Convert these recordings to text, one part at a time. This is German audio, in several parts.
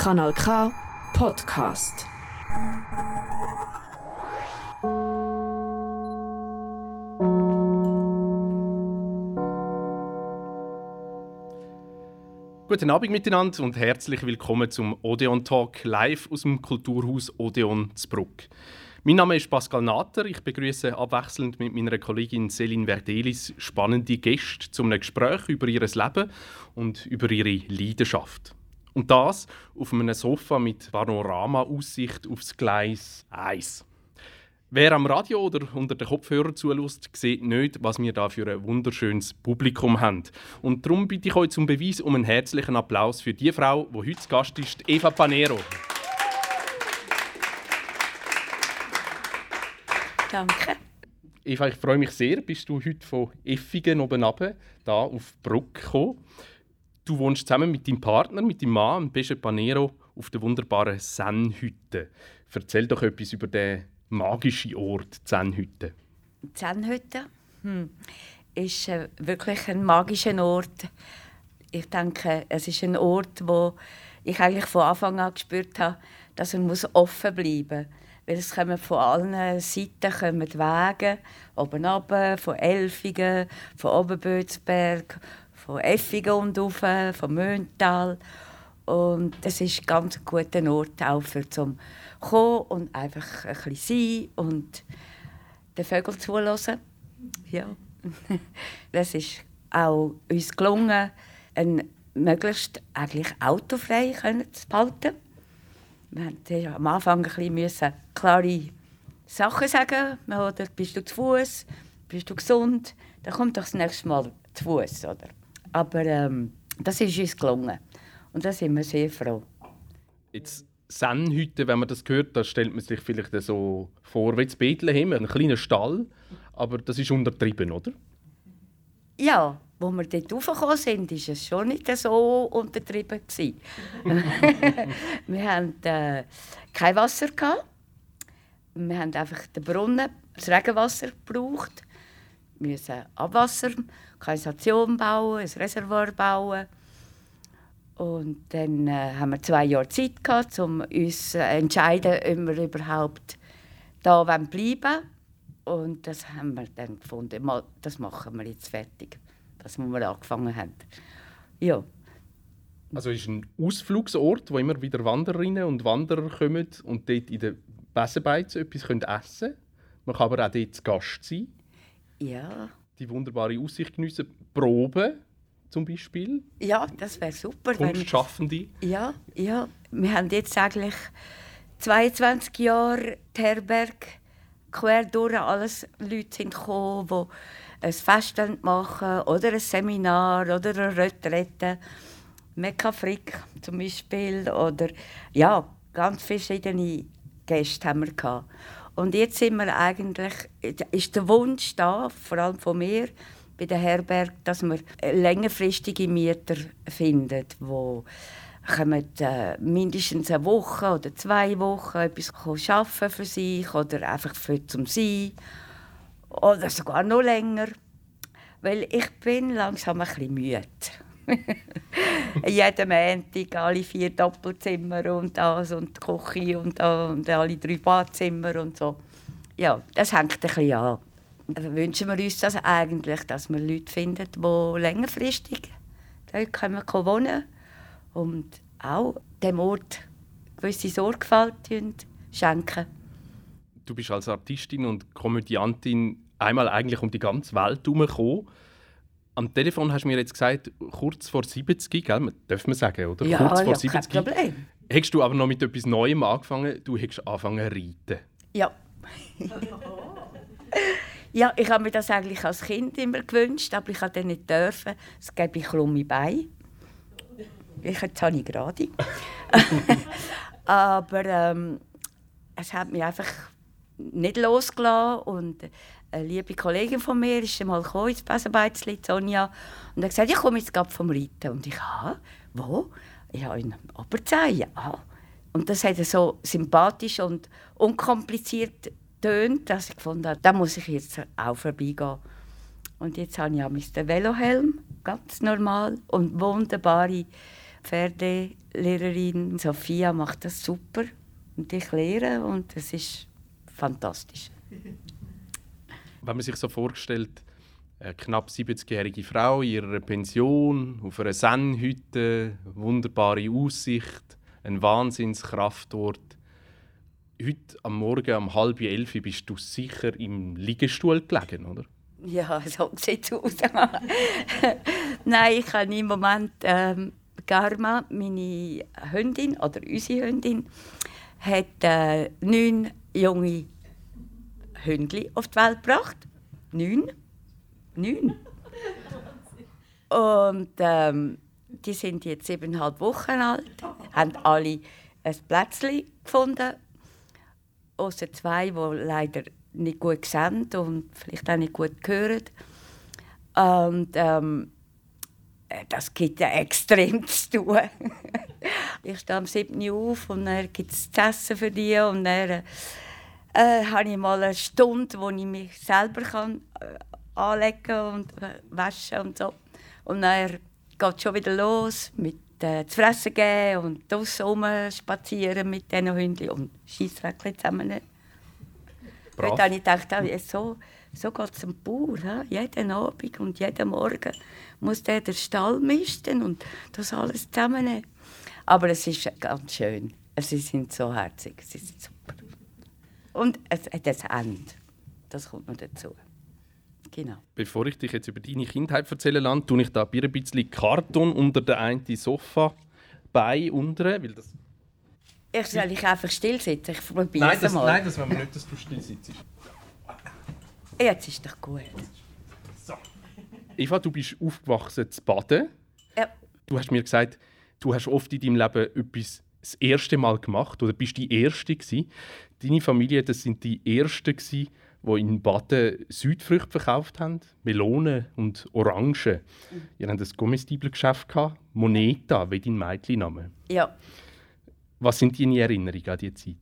Kanal K Podcast. Guten Abend miteinander und herzlich willkommen zum Odeon Talk live aus dem Kulturhaus Odeon Zbruck. Mein Name ist Pascal Natter. Ich begrüße abwechselnd mit meiner Kollegin Céline Verdelis spannende Gäste zum Gespräch über ihr Leben und über ihre Leidenschaft. Und das auf einem Sofa mit Panorama-Aussicht aufs Gleis 1. Wer am Radio oder unter den Kopfhörern zulässt, sieht nicht, was wir da für ein wunderschönes Publikum haben. Und darum bitte ich euch zum Beweis um einen herzlichen Applaus für die Frau, die heute Gast ist, Eva Panero. Danke. Eva, ich freue mich sehr, bist du heute von Effigen oben runter, da auf Bruck gekommen. Du wohnst zusammen mit deinem Partner, mit deinem Mann, Pesce Panero, auf der wunderbaren Sennhütte. Erzähl doch etwas über den magischen Ort Sennhütte. Sennhütte hm. ist äh, wirklich ein magischer Ort. Ich denke, es ist ein Ort, wo ich eigentlich von Anfang an gespürt habe, dass er offen bleiben muss weil es kommen von allen Seiten kommen Wege, oben runter, von Elfingen, von Oberbötzberg, von Effigen und rauf, von Möntal. Und es ist ein ganz guter Ort auch für zum kommen und einfach ein bisschen sein und den Vögeln zuhören. Ja. das ist auch uns gelungen, ein möglichst eigentlich autofrei zu behalten wir mussten am Anfang ein bisschen klare Sachen sagen. Oder bist du zu Fuß? Bist du gesund? Dann kommt doch das nächste Mal zu Fuß. Aber ähm, das ist uns gelungen. Und da sind wir sehr froh. Jetzt Sennhütte, wenn man das hört, da stellt man sich vielleicht so vor wie Bethlehem, ein kleiner Stall. Aber das ist untertrieben, oder? Ja, wo wir dort raufgekommen sind, war es schon nicht so untertrieben. wir hatten äh, kein Wasser. Gehabt. Wir haben einfach den Brunnen, das Regenwasser gebraucht. Wir mussten Abwasser, Kanalisation bauen, ein Reservoir bauen. Und dann äh, haben wir zwei Jahre Zeit gehabt, um uns zu äh, entscheiden, ob wir überhaupt da bleiben wollen. Und das haben wir dann gefunden, das machen wir jetzt fertig das wo wir angefangen haben. Ja. Also es ist ein Ausflugsort, wo immer wieder Wandererinnen und Wanderer kommen und dort in den Besenbeiz etwas essen können. Man kann aber auch dort zu Gast sein. Ja. Die wunderbare Aussicht geniessen. Proben zum Beispiel. Ja, das wäre super. Kunstschaffende. Ja, ja. Wir haben jetzt eigentlich 22 Jahre die Herberg quer durch alles Leute sind gekommen, die ein Fest machen oder ein Seminar oder eine Retrette. Mekka Frick zum Beispiel oder ja, ganz verschiedene Gäste haben wir gehabt. Und jetzt sind wir eigentlich, ist der Wunsch da, vor allem von mir, bei der Herberg, dass wir längerfristige Mieter finden, die kommen äh, mindestens eine Woche oder zwei Wochen etwas arbeiten für sich oder einfach für zum Sein oder sogar noch länger. Weil ich bin langsam ein bisschen müde. Jeden Montag alle vier Doppelzimmer und das und die Küche und, und alle drei Badzimmer und so. Ja, das hängt ein bisschen an. Also wünschen wir uns das eigentlich, dass wir Leute finden, die längerfristig dort können wohnen und auch dem Ort gewisse Sorgfalt schenken. Du bist als Artistin und Komödiantin einmal eigentlich um die ganze Welt herumgekommen. Am Telefon hast du mir jetzt gesagt, kurz vor 70, gell? darf man sagen, oder? Ja, kurz vor ja, 70. kein Problem. Hast du aber noch mit etwas Neuem angefangen? Du hast angefangen zu reiten. Ja. ja, ich habe mir das eigentlich als Kind immer gewünscht, aber ich durfte nicht dürfen. Es gebe ich krumme Beine. Ich, jetzt habe ich gerade. aber ähm, es hat mich einfach nicht losgelassen und eine liebe Kollegin von mir ist mal ins Besenbeizli, Sonja, und hat gesagt, ich komme jetzt gerade vom Reiten. Und ich, ah, wo? Ja, in Oberzell, ja. Und das hat so sympathisch und unkompliziert tönt, dass ich habe, da muss ich jetzt auch vorbeigehen. Und jetzt habe ich auch den Velohelm, ganz normal, und wunderbare Pferdelehrerin. Sophia macht das super und ich lehre und es ist fantastisch. Wenn man sich so vorstellt, eine knapp 70-jährige Frau in ihrer Pension, auf einer Sennhütte, wunderbare Aussicht, ein Wahnsinnskraftort. Heute am Morgen um halb elf bist du sicher im Liegestuhl gelegen, oder? Ja, so sieht es aus. Nein, ich habe im Moment ähm, Garma, meine Hündin oder unsere Hündin, hat äh, neun junge Hündli auf die Welt gebracht. Neun. Neun. Und ähm, die sind jetzt siebeneinhalb Wochen alt, haben alle ein Plätzchen gefunden, außer zwei, die leider nicht gut sehen und vielleicht auch nicht gut hören. Und ähm, das gibt ja extrem zu tun. ich stehe am 7. Uhr auf und dann gibt es zu essen für die und dann äh, habe ich mal eine Stunde, wo ich mich selber kann, äh, anlegen und äh, waschen und so. Und dann geht es schon wieder los mit äh, zu fressen geben und draussen spazieren mit diesen Hunden und Scheissräckchen zusammen. Brav. Dort habe ich gedacht, oh, so, so geht es am Bauer. He? Jeden Abend und jeden Morgen muss der den Stall misten und das alles zusammennehmen. Aber es ist ganz schön. Sie sind so herzig, sie sind super. Und es hat ein Ende. Das kommt noch dazu. Genau. Bevor ich dich jetzt über deine Kindheit erzählen lasse, tue ich da ein bisschen Karton unter der einen Sofa bei unter, weil das ich soll dich einfach still sitzen. Ich probiere nein, das, mal. Nein, das wollen wir nicht, dass du still sitzt. Jetzt ist doch gut. So. Eva, du bist aufgewachsen zu Baden. Ja. Du hast mir gesagt, du hast oft in deinem Leben etwas das erste Mal gemacht oder bist die Erste gewesen. Deine Familie, das sind die Ersten gewesen, die in Baden Südfrüchte verkauft haben, Melonen und Orangen. Mhm. Ihr habt ein Gummistibelgeschäft Moneta, wie dein Mädchenname. Ja. Was sind deine Erinnerungen an diese Zeit?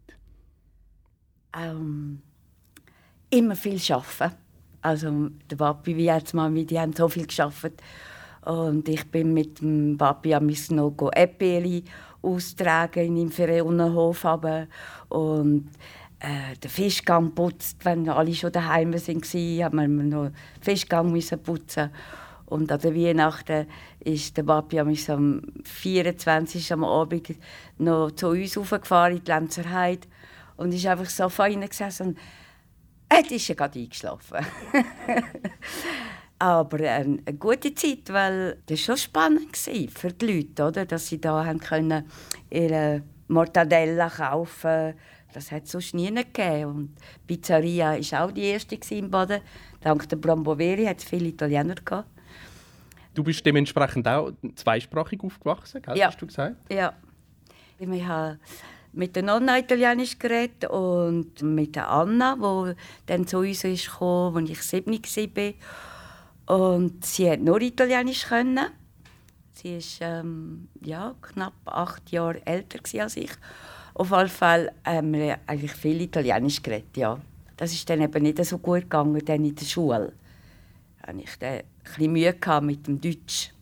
Ähm, immer viel arbeiten. Also der Papi wie jetzt mal, die haben so viel geschafft und ich bin mit dem Papi am noch Epeli austragen in im Ferionenhof und äh, den Fischgang putzt, wenn alle schon daheim waren, haben wir noch den Fischgang müssen putzen und an der Weihnachten ist der Papi am 24. am Abend noch zu uns raufgefahren in die Lenzerheide und ist einfach so fein gesessen und er ist ja gerade eingeschlafen. Aber eine, eine gute Zeit, weil das schon spannend war für die Leute, oder? dass sie da haben können ihre Mortadella kaufen Das hat es sonst nie gegeben. Und die Pizzeria war auch die erste in Baden. Dank der Bramboveri hat es viele Italiener gehabt. Du bist dementsprechend auch zweisprachig aufgewachsen, gell? Ja. hast du gesagt? Ja. Ich habe mit der Nonna Italienisch geredet und mit der Anna, die dann zu uns gekommen, als ich sieben war. Und sie hat nur Italienisch können. Sie ist ähm, ja, knapp acht Jahre älter als ich. Auf jeden Fall haben wir eigentlich viel Italienisch geredet, ja. Das ist dann eben nicht so gut gegangen dann in der Schule. Da hatte ich dann bisschen Mühe mit dem Deutsch.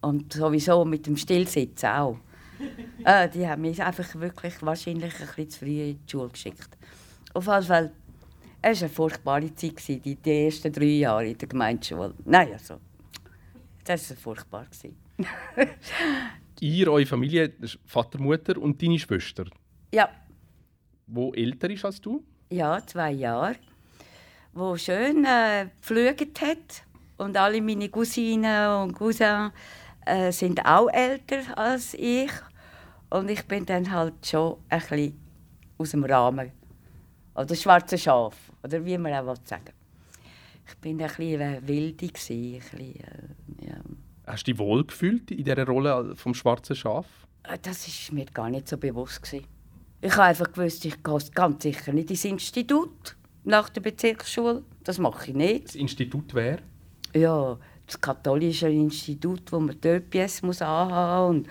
Und sowieso mit dem Stillsitzen auch. äh, die haben mich einfach wirklich wahrscheinlich ein bisschen zu früh in die Schule geschickt. Auf jeden Fall, es war eine furchtbare Zeit, die, die ersten drei Jahre in der Gemeindeschule. Nein, also, das war furchtbar. Ihr, eure Familie, Vater, Mutter und deine Schwester? Ja. Wo älter ist als du? Ja, zwei Jahre. Wo schön äh, geflügt hat und alle meine Cousinen und Cousins äh, sind auch älter als ich. Und ich bin dann halt schon ein bisschen aus dem Rahmen. Oder schwarze Schaf, oder wie man auch sagen Ich bin ein bisschen wilde. Ein bisschen, äh, ja. Hast du dich wohl gefühlt in dieser Rolle vom schwarzen Schaf? Äh, das war mir gar nicht so bewusst. Gewesen. Ich habe einfach gewusst, ich gehe ganz sicher nicht ins Institut nach der Bezirksschule. Das mache ich nicht. Das Institut wäre? ja, das katholische Institut, wo man ÖPS muss anhaben und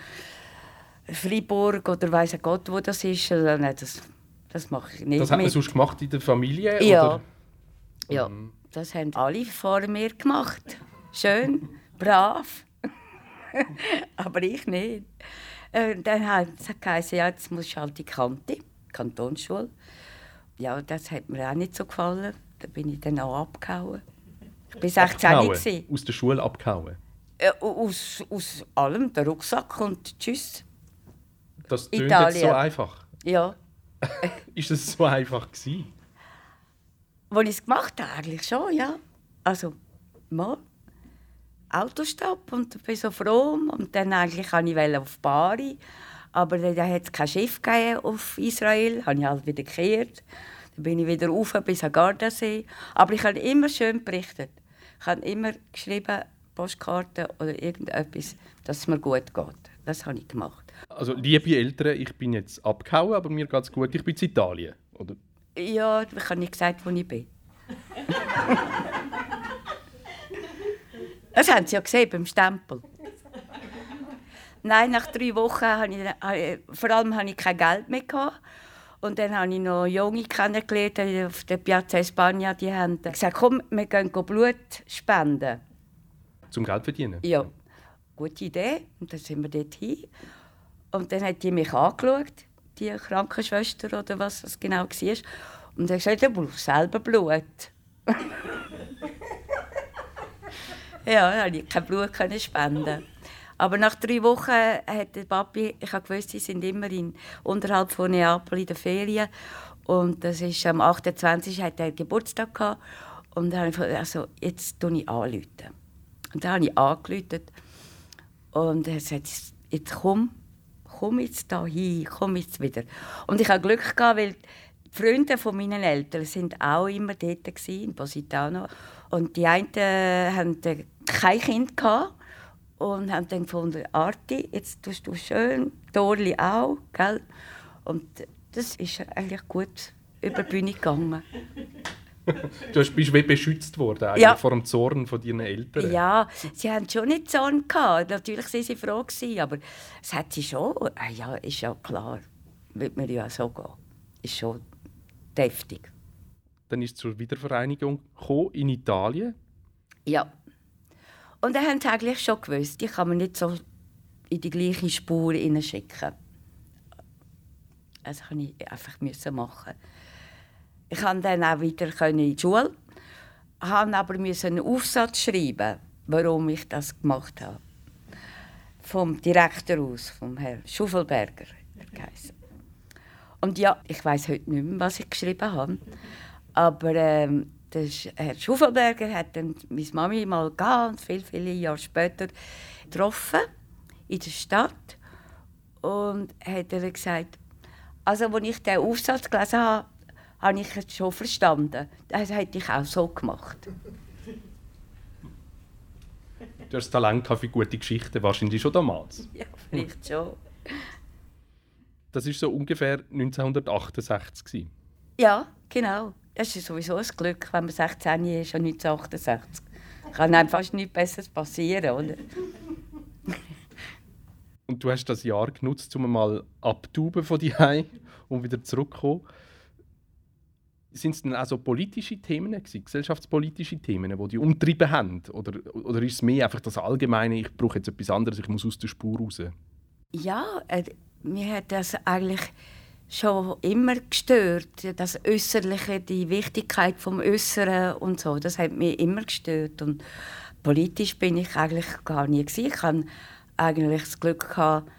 Freiburg oder weiß Gott, wo das ist. Also, nein, das, das mache ich nicht Das hat man sonst gemacht in der Familie? Ja, oder? ja mhm. das haben alle vor mir gemacht. Schön, brav. aber ich nicht. Äh, dann hat es geheißen, ja, jetzt musst du halt die Kante, Kantonsschule. Ja, das hat mir auch nicht so gefallen. Da bin ich dann auch abgehauen. Ich war 16 Abgehauen? Aus der Schule abgehauen? Äh, aus, aus allem, der Rucksack und tschüss. Das klingt jetzt so einfach. Ja. ist es so einfach gewesen? Als ich es gemacht habe, eigentlich schon, ja. Also, mal. Autostopp und bin so froh. Und dann eigentlich wollte ich auf Bari. Aber dann hat es kein Schiff auf Israel. Habe ich halt wieder gekehrt. Dann bin ich wieder rauf bis an Gardasee. Aber ich habe immer schön berichtet. Ich habe immer geschrieben, Postkarten oder irgendetwas, dass es mir gut geht. Das habe ich gemacht. Also, liebe Eltern, ich bin jetzt abgehauen, aber mir geht es gut. Ich bin in Italien, oder? Ja, ich habe nicht gesagt, wo ich bin. das haben Sie ja gesehen beim Stempel. Nein, nach drei Wochen habe ich, vor allem hatte ich kein Geld mehr. Gehabt. Und dann habe ich noch Junge kennengelernt auf der Piazza España. Die haben gesagt, komm, wir gehen Blut spenden. Zum Geld verdienen? Ja, gute Idee. Und dann sind wir dort hin. Und dann hat die mich angeschaut, die Krankenschwester oder was das genau war. Und er hat gesagt, du brauchst selber Blut. ja, dann konnte ich kein Blut spenden. Aber nach drei Wochen hat der Papi, ich gewusst, sie sind immer in, unterhalb von Neapel in der Ferien. Und das ist am 28. hat er Geburtstag gehabt. Und dann habe ich gesagt, also, jetzt tue ich anrufen. Und dann habe ich angerufen. Und er sagt, jetzt komm, komm jetzt da hin, komm jetzt wieder. Und ich habe Glück gehabt, weil die Freunde von meinen Eltern sind auch immer dort gewesen, in Positano. Und die einen hatten kein Kind gehabt und haben dann gefunden, Arti, jetzt tust du schön, Dorli auch, gell? Und das ist eigentlich gut über die Bühne gegangen. Du bist wie beschützt worden ja. vor dem Zorn von deinen Eltern. Ja, sie haben schon nicht Zorn gehabt. Natürlich waren sie froh gewesen, aber es hat sie schon. Ah ja, ist ja klar, wird mir ja so gehen. Ist schon deftig. Dann ist es zur Wiedervereinigung in Italien. Ja. Und dann haben sie eigentlich schon gewusst, ich kann mir nicht so in die gleiche Spur schicken. Also kann ich einfach machen. Ich konnte dann auch wieder in die Schule, musste aber einen Aufsatz schreiben, warum ich das gemacht habe. Vom Direktor aus, vom Herrn Schuffelberger. Und ja, ich weiß heute nicht mehr, was ich geschrieben habe. Aber ähm, der Herr Schuffelberger hat dann meine Mami mal ganz viele, viele Jahre später getroffen in der Stadt und hat er gesagt, also als ich den Aufsatz gelesen habe, habe ich es schon verstanden. Das hätte ich auch so gemacht. Du hast Talent für gute Geschichten, wahrscheinlich schon damals. Ja, vielleicht schon. Das war so ungefähr 1968. Ja, genau. Das ist sowieso ein Glück, wenn man 16 ist und 1968. Kann einem fast nichts Besseres passieren, oder? und du hast das Jahr genutzt, um mal abzuben von dir und wieder zurückzukommen. Sind es dann auch so politische Themen, gesellschaftspolitische Themen, die dich umtrieben haben? Oder, oder ist es mehr einfach das Allgemeine, ich brauche jetzt etwas anderes, ich muss aus der Spur raus? Ja, äh, mir hat das eigentlich schon immer gestört, das Äußerliche, die Wichtigkeit vom Äußeren und so, das hat mich immer gestört und politisch bin ich eigentlich gar nie gewesen. Ich hatte eigentlich das Glück gehabt,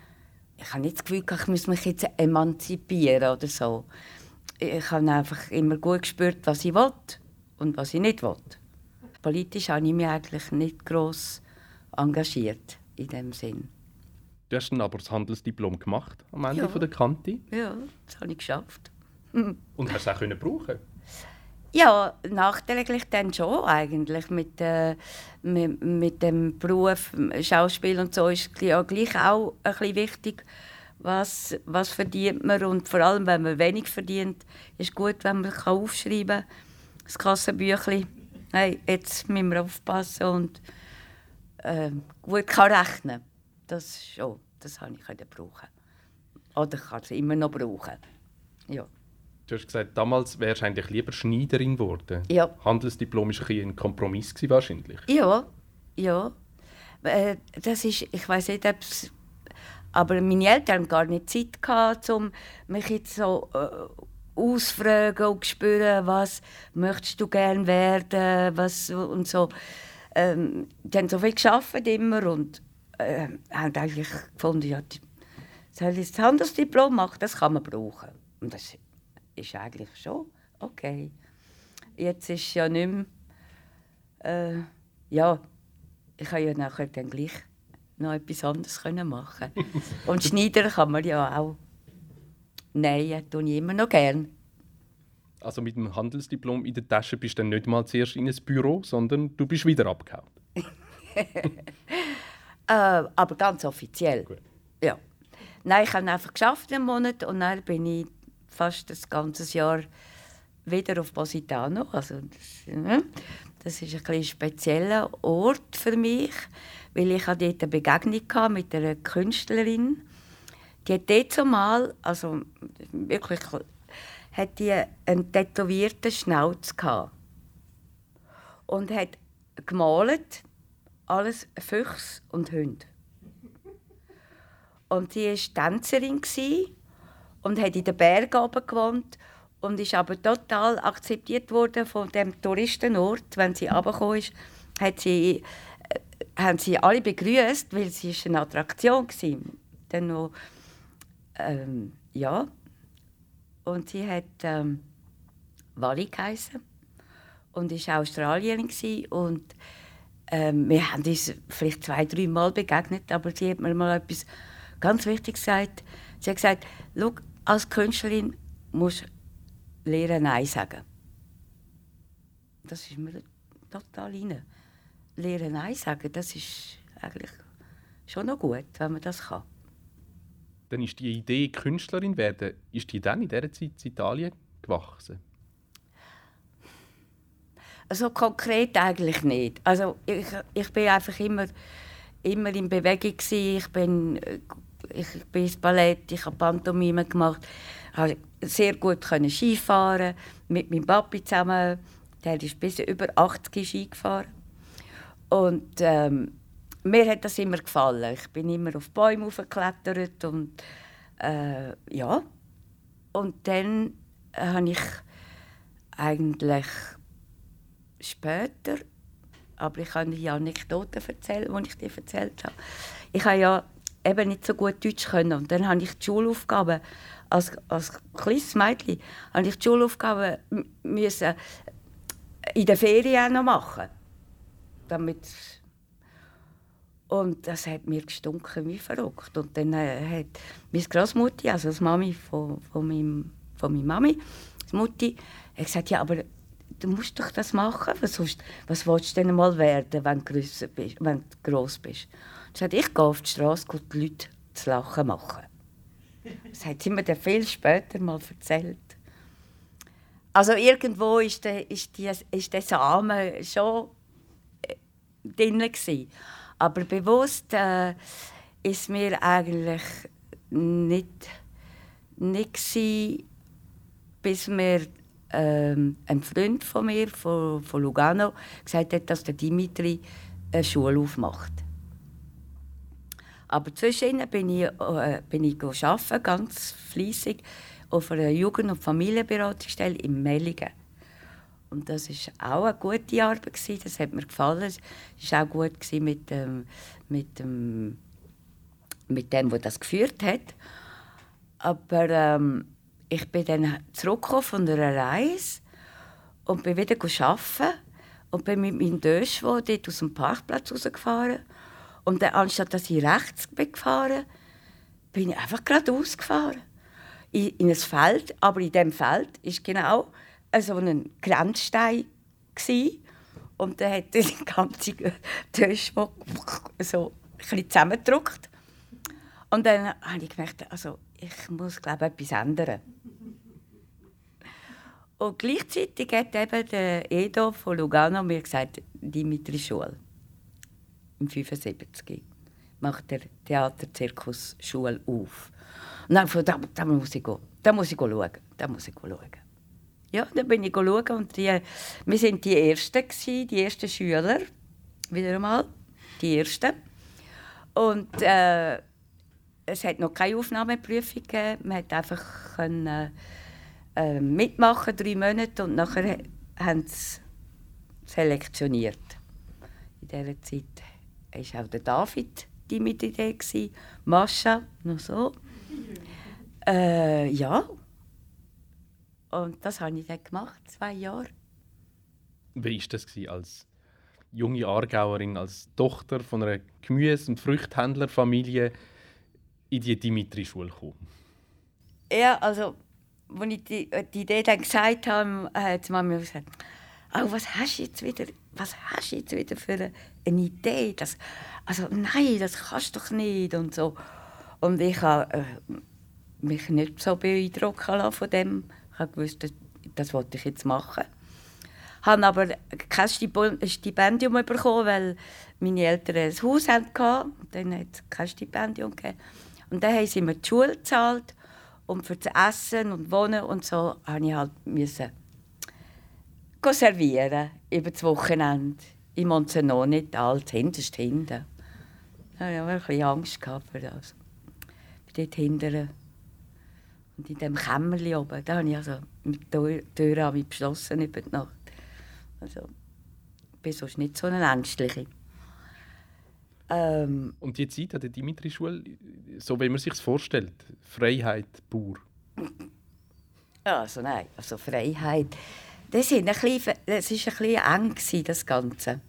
ich habe nicht das Gefühl, ich muss mich jetzt emanzipieren oder so. Ich habe einfach immer gut gespürt, was ich will und was ich nicht will. Politisch habe ich mich eigentlich nicht groß engagiert in dem Sinn. Du hast dann aber das Handelsdiplom gemacht am Ende ja. von der Kante. Ja, das habe ich geschafft. Und hast es auch können brauchen? Ja, nachträglich dann schon eigentlich. Mit, äh, mit, mit, dem Beruf Schauspiel und so ist ja gleich auch ein bisschen wichtig, was, was verdient man. Und vor allem, wenn man wenig verdient, ist es gut, wenn man kann aufschreiben kann, das Kassenbüchlein, hey, jetzt müssen wir aufpassen und äh, gut kann rechnen das schon, das habe ich brauchen. Oder ich kann es immer noch brauchen. Ja. Du hast gesagt, damals wärst du eigentlich lieber Schneiderin geworden. Ja. Handelsdiplom war ein, ein Kompromiss wahrscheinlich. Ja, ja. Äh, das ist, ich weiß nicht, ob aber meine Eltern hatten gar nicht Zeit, gehabt, um mich jetzt so äh, ausfragen und spüren, was möchtest du gerne werden was, und so. Ähm, die haben so viel gearbeitet immer und äh, haben eigentlich gefunden, ja, soll ich das Handelsdiplom machen, das kann man brauchen. Und das ist eigentlich schon okay. Jetzt ist ja nicht mehr, äh, ja, ich kann ja nachher dann gleich noch etwas anderes machen Und Schneider kann man ja auch nähen, tue ich immer noch gerne. Also mit dem Handelsdiplom in der Tasche bist du dann nicht mal zuerst in ein Büro, sondern du bist wieder abgehauen. äh, aber ganz offiziell. Gut. Ja. Nein, ich habe einfach geschafft einen Monat und dann bin ich fast das ganze Jahr wieder auf Positano. Also das, das ist ein, ein spezieller Ort für mich, weil ich dort eine Begegnung mit einer Künstlerin. Die hat dort zumal, also wirklich, hat die einen tätowierten Schnauz gehabt und hat gemalt alles Füchse und Hunde. Und sie war Tänzerin und hat in den Bergen gewohnt und ist aber total akzeptiert worden von dem Touristenort. Wenn sie runtergekommen ist, hat sie, haben sie alle begrüßt, weil sie eine Attraktion war. Dann noch, ähm, ja. Und sie hat ähm, Wally geheißen und war Australierin und ähm, wir haben uns vielleicht zwei, drei Mal begegnet, aber sie hat mir mal etwas ganz Wichtiges gesagt. Sie hat gesagt, als Künstlerin musst lernen Nein sagen. Das ist mir total rein. Lernen Nein sagen, das ist eigentlich schon noch gut, wenn man das kann. Dann ist die Idee, Künstlerin werden, ist die dann in dieser Zeit in Italien gewachsen? Also konkret eigentlich nicht. Also ich, ich bin einfach immer, immer in Bewegung gewesen. Ich bin, ich bin ins Ballett, ich habe Pantomime gemacht konnte sehr gut Skifahren mit meinem Papi zusammen. Der ist bis über 80 Ski gefahren. Und ähm, mir hat das immer gefallen. Ich bin immer auf Bäume geklettert und äh, ja. Und dann habe ich eigentlich später, aber ich kann dir Anekdoten erzählen, die ich dir erzählt habe. Ich habe ja eben nicht so gut Deutsch können und dann habe ich die Schulaufgaben als, als kleines Mädchen musste ich die Schulaufgaben in der Ferien noch machen. Damit und das hat mir gestunken wie verrückt. Und dann äh, hat meine Großmutter, also die Mami von, von, meinem, von meiner Mami, Mutti, hat gesagt, ja, aber du musst doch das machen, was, sonst, was willst du denn mal werden, wenn du, bist, wenn du gross bist? Und sie hat ich gehe auf die Straße und die Leute zu lachen machen. Das hat sie mir dann viel später mal erzählt. Also irgendwo ist der, ist die, ist der Samen schon drin gewesen. Aber bewusst äh, ist mir eigentlich nicht, nicht gewesen, bis mir ähm, ein Freund von mir von, von Lugano gesagt hat, dass der Dimitri eine Schule aufmacht. Aber zwischendurch bin ich, äh, bin ich arbeiten, ganz fleissig auf einer Jugend- und Familienberatungsstelle in Mellingen. Und das war auch eine gute Arbeit. Gewesen. Das hat mir gefallen. Es war auch gut mit dem, mit dem, mit dem, der das geführt hat. Aber ähm, ich bin dann zurückgekommen von einer Reise und bin wieder arbeiten und bin mit meinem Döschwo dort aus dem Parkplatz rausgefahren und dann, anstatt dass ich rechts bin gefahren bin ich einfach geradeaus gefahren. In, in ein Feld, aber in diesem Feld war genau so ein Grenzstein. Gewesen. Und dann hat die ganze Tisch so zusammengedrückt. Und dann habe ich gemerkt, also ich muss glaube etwas ändern. Und gleichzeitig hat eben der Edo von Lugano mir gesagt, Dimitri Schule im 75 macht der Theaterzirkus Schule auf. Und dann habe da, da muss ich gehen, da muss ich schauen, da muss ich schauen. Ja, dann bin ich schauen und die, wir waren die Ersten, gewesen, die ersten Schüler, wieder einmal, die Ersten. Und äh, es hat noch keine Aufnahmeprüfung gegeben. Man hat einfach können, äh, mitmachen, drei Monate, und nachher haben sie selektioniert. In dieser Zeit war auch der David die mit Idee, Mascha, noch so. Äh, ja. Und das habe ich dann gemacht, zwei Jahre. Wie war das als junge Aargauerin, als Tochter von einer Gemüse- und Früchthändlerfamilie in die Dimitri-Schule kommen? Ja, also, als ich die, die Idee dann gesagt habe, hat die Mama gesagt, oh, was hast du jetzt wieder, was hast du jetzt wieder für eine Idee? Das, also nein, das kannst du doch nicht und so. Und ich habe äh, mich nicht so beeindrucken von dem. Ich habe gewusst, das, wollte ich jetzt machen. Ich habe aber kein Stipendium bekommen, weil meine Eltern ein Haus hatten. Dann hat es kein Stipendium gegeben. Und dann haben sie mir die Schule gezahlt. Und für das Essen und Wohnen und so musste ich halt servieren über das Wochenende. In Monzenone, alt, hinterst hinten. Ich hatte ein bisschen Angst vor das. Ich dort hinten. Und in diesem Kämmerchen oben, da habe ich also mit der Tür beschlossen über die Nacht. Also, ich bin sonst nicht so eine Ängstliche. Ähm, und die Zeit an der Dimitri-Schule, so wie man sich vorstellt, Freiheit pur? Also nein, also Freiheit. Das, war ein bisschen, das ein bisschen eng, das Ganze.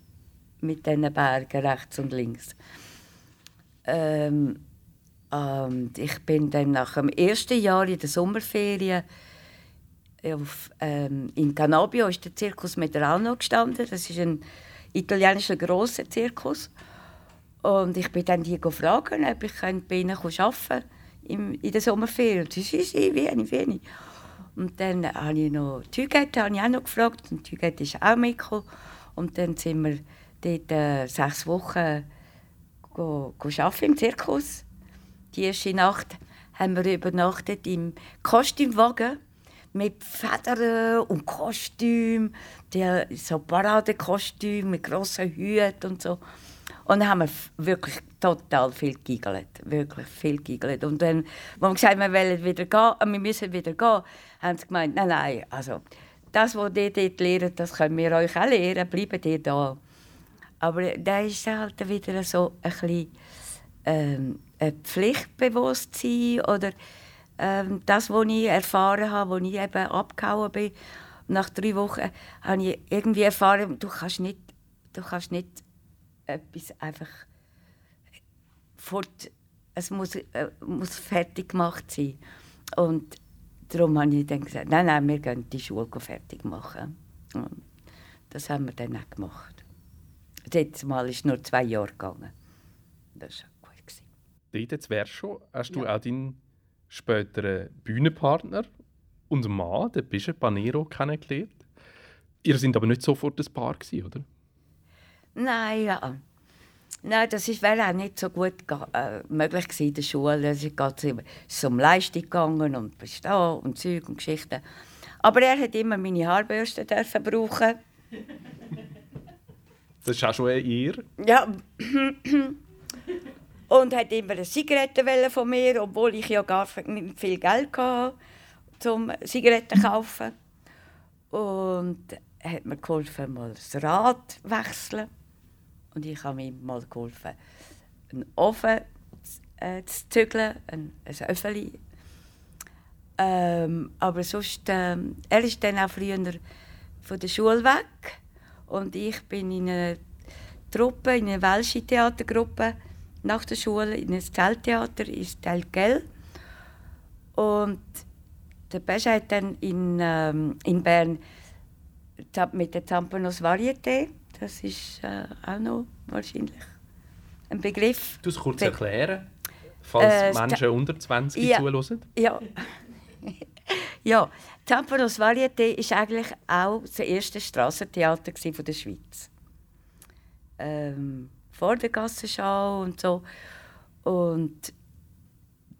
Mit diesen Bergen rechts und links. Ähm, ähm, ich bin dann nach dem ersten Jahr in der Sommerferien auf, ähm, in Cannabio ist der Zirkus Medrano gestanden. Das ist ein italienischer grosser Zirkus. Und ich bin dann die gefragt, ob ich bei ihnen arbeiten kann in der Sommerferien. Und sie sagten, wenig, wenig. Und dann habe ich noch Tügette habe ich auch noch gefragt und Tügette ist auch mitgekommen. Und dann sind wir dort äh, sechs Wochen go, go arbeiten im Zirkus. Die erste Nacht haben wir übernachtet im Kostümwagen mit Federn und Kostüm, die, so Paradekostüm mit grossen Hüten und so. Und dann haben wir wirklich total viel giggelt, wirklich viel giggelt. Und dann, als wir gesagt haben, wir wollen wieder gehen, äh, wir müssen wieder gehen, haben sie gemeint, nein, nein, also das, was ihr dort lernt, das können wir euch auch lernen, bleibt ihr da. Aber da ist halt wieder so ein bisschen ähm, Pflichtbewusstsein oder ähm, das, was ich erfahren habe, als ich eben abgehauen bin. Nach drei Wochen habe ich irgendwie erfahren, du kannst nicht, du kannst nicht etwas einfach fort, es muss, äh, muss fertig gemacht sein. Und darum habe ich dann gesagt, nein, nein, wir gehen die Schule fertig machen. Und das haben wir dann auch gemacht. Das Mal ist nur zwei Jahre gegangen. Das. Dort jetzt wärst schon, hast du ja. auch deinen späteren Bühnenpartner und Mann, den Bischof Panero, kennengelernt. Ihr seid aber nicht sofort ein Paar, gewesen, oder? Nein, ja. Nein, das wäre auch nicht so gut äh, möglich gewesen in der Schule. Es ist um Leistung gegangen und Bestehen und Zeug und Geschichten. Aber er hat immer meine Haarbürste dürfen brauchen. Das ist auch schon ihr. Ja. Und hat immer eine Zigarette von mir, obwohl ich ja gar nicht viel Geld hatte, um Zigaretten zu kaufen. Und hat mir geholfen, mal das Rad zu wechseln. Und ich habe ihm mal geholfen, einen Ofen äh, zu zügeln, ein, ein Öffeli. Ähm, aber sonst, ähm, er ist dann auch früher von der Schule weg und ich bin in einer Truppe, in einer welsche Theatergruppe nach der Schule in einem Zelttheater ins Telgel. Und der Pesche hat dann in, ähm, in Bern mit der Zampanos Varieté das ist äh, auch noch wahrscheinlich ein Begriff. Du es kurz erklären, falls äh, Menschen unter 20 ja, zuhören? Ja. ja, Tampanos Varieté ist eigentlich auch das erste Strassentheater der Schweiz. Ähm, vor der Gassenschau und so. Und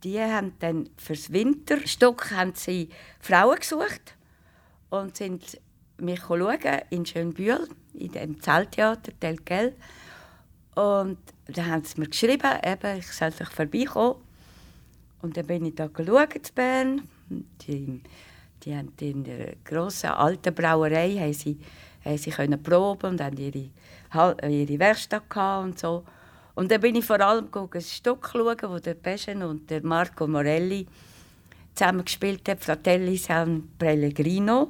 die haben dann fürs Winterstock haben sie Frauen gesucht und sind mich in Schönbühl, in dem Zelttheater Telgel. Und dann haben sie mir geschrieben, eben, ich soll sich vorbeikommen. Und dann bin ich da geschaut in Bern. Die, die haben in der grossen alten Brauerei haben sie, haben sie können proben und haben ihre, ihre Werkstatt und so. Und dann bin ich vor allem ein Stück schauen, wo der Peschen und der Marco Morelli zusammen gespielt haben, Fratelli San Pellegrino.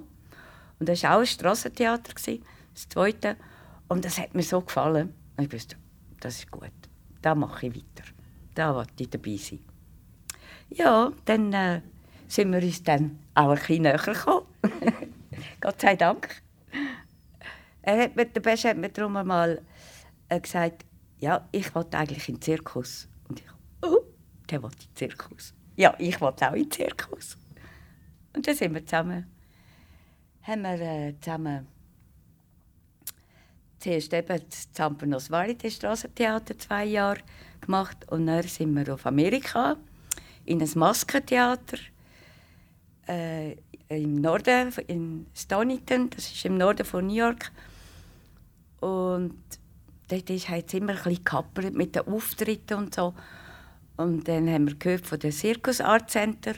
Und das war auch ein Strassentheater, das zweite. Und das hat mir so gefallen. Ich wusste, das ist gut. Da mache ich weiter. Da wollte ich dabei sein. Ja, dann äh, sind wir uns dann auch ein bisschen näher gekommen. Gott sei Dank. Er hat mir, der Best hat mir darum einmal äh, gesagt, ja, ich wollte eigentlich in den Zirkus. Und ich, oh, der will in den Zirkus. Ja, ich wollte auch in den Zirkus. Und dann sind wir zusammen, haben wir äh, zusammen zuerst eben das Zampanos Varieté Strassentheater zwei Jahre gemacht und dann sind wir auf Amerika in ein Maskentheater äh, im Norden, in Stonington, das ist im Norden von New York. Und dort ist halt immer ein bisschen gekappert mit den Auftritten und so. Und dann haben wir gehört von dem Circus Art Center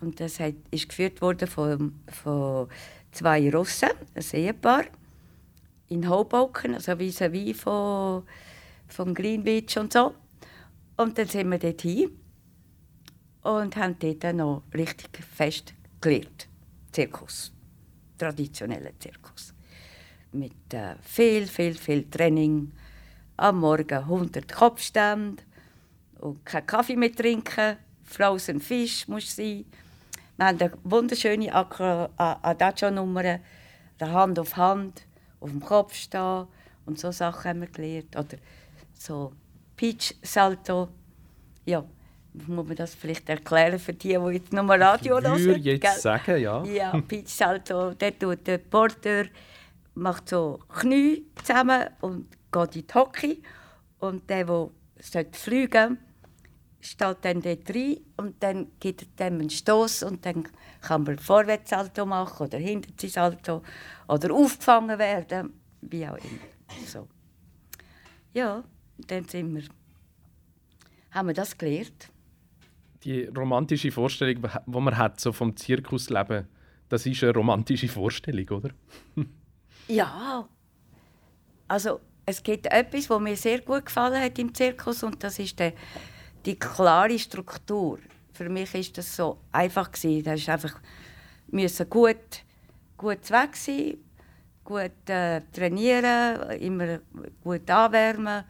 und das hat, ist geführt worden von, von zwei Russen, ein Ehepaar in Hoboken, also vis-à-vis von, von Greenwich und so. Und dann sind wir dort hin und haben dort noch richtig fest gelernt. Zirkus. Traditioneller Zirkus. Mit äh, viel, viel, viel Training. Am Morgen 100 Kopfstände und keinen Kaffee mehr trinken. Frozen Fisch muss sein. Wir haben eine wunderschöne Adagio-Nummer, Hand auf Hand auf dem Kopf stehen und so Sachen haben wir gelernt. Oder so Pitch Salto. Ja, muss man das vielleicht erklären für die, die jetzt nur Radio hören? Ich würde jetzt sagen, ja. Ja, Pitch Salto, der tut der Porter macht so Knie zusammen und geht in die Hockey. Und der, der fliegen steht dann dort rein und dann gibt er dem einen Stoß und dann kann man Vorwärtssalto machen oder Hinterziehsalto oder aufgefangen werden, wie auch immer. So. Ja, dann sind wir, haben wir das gelernt. Die romantische Vorstellung, die man hat so vom Zirkusleben, das ist eine romantische Vorstellung, oder? ja, also es gibt etwas, was mir sehr gut gefallen hat im Zirkus und das ist der die klare Struktur. Für mich ist das so einfach gewesen. Das ist einfach müssen gut gut weg sein, gut äh, trainieren, immer gut anwärmen.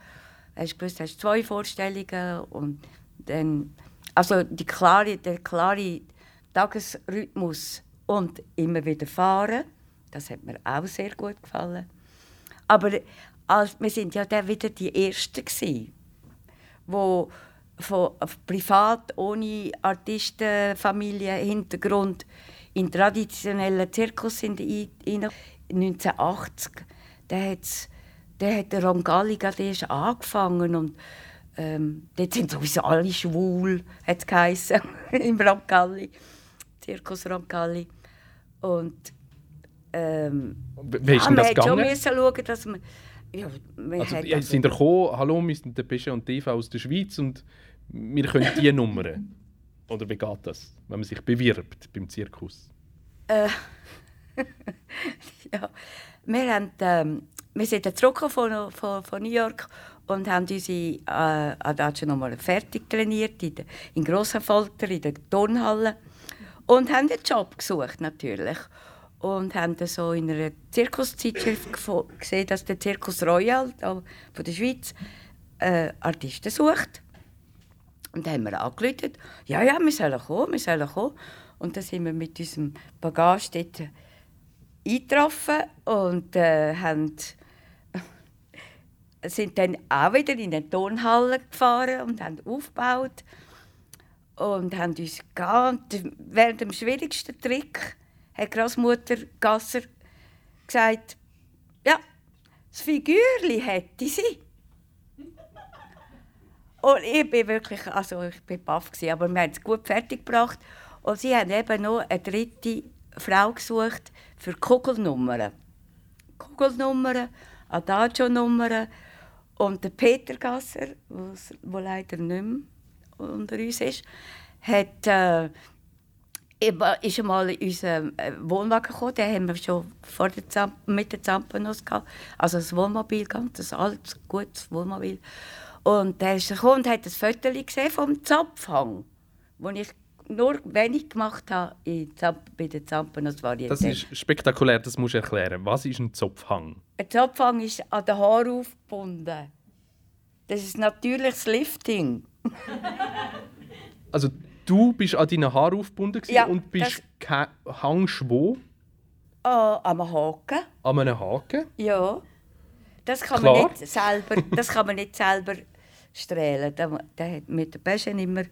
Hast gewusst, hast zwei Vorstellungen und dann also die klare, der klare Tagesrhythmus und immer wieder fahren. Das hat mir auch sehr gut gefallen. Aber als, wir sind ja dann wieder die Ersten gewesen, wo von privat, ohne Artistenfamilie, Hintergrund, in traditionellen Zirkus sind in 1980. Da, hat's, da hat der Roncalli gerade erst angefangen und ähm, dort sind sowieso alle schwul, hat geheißen, im Roncalli, Zirkus Roncalli. Und ähm, Wie ist ja, das gegangen? Schon schauen, dass man... Ja, also, also, sind ihr gekommen, hallo, wir sind der Pesche und TV aus der Schweiz und wir können diese Nummern. Oder wie geht das, wenn man sich bewirbt beim Zirkus? Äh, ja, wir, haben, ähm, wir sind zurück von, von, von, New York und haben unsere äh, Adagio nochmal fertig trainiert in, der, in Grossenfolter, in der Turnhalle. Und haben einen Job gesucht, natürlich. Und haben dann so in einer Zirkuszeitschrift gesehen, dass der Zirkus Royal von der Schweiz äh, Artisten sucht. Und dann haben wir angerufen, ja, ja, wir sollen kommen, wir sollen kommen. Und dann sind wir mit unserem Bagage dort eingetroffen und äh, haben, sind dann auch wieder in eine Turnhalle gefahren und haben aufgebaut und haben uns gegangen. Während dem schwierigsten Trick hat Großmutter Gasser gesagt, ja, das Figürli hätte sie. Und ich bin wirklich, also ich bin baff gewesen, aber wir haben es gut fertiggebracht. Und sie haben eben noch eine dritte Frau gesucht für Kugelnummern. Kugelnummern, Adagio-Nummern. Und der Peter Gasser, der leider nicht mehr unter uns ist, hat, äh, ist einmal in unseren äh, Wohnwagen gekommen. Den haben wir schon vor der Zamp mit der Zampanos gehabt. Also ein Wohnmobil, ganz ein altes, gutes Wohnmobil. Und der ist gekommen und hat ein Foto gesehen vom Zapfhang, wo ich nur wenig gemacht habe in Zamp bei den Zampanos Varieté. Das ist spektakulär, das musst du erklären. Was ist ein Zopfhang? Ein Zopfhang ist an den Haaren aufgebunden. Das ist natürliches Lifting. also du bist an deinen Haaren aufgebunden Ja, und bist das... hängst wo? Ah, am Haken. An einem Haken? Ja. Das kann, Klar. man nicht selber, das kann man nicht selber strählen. Da, da hat mit der Bäschen immer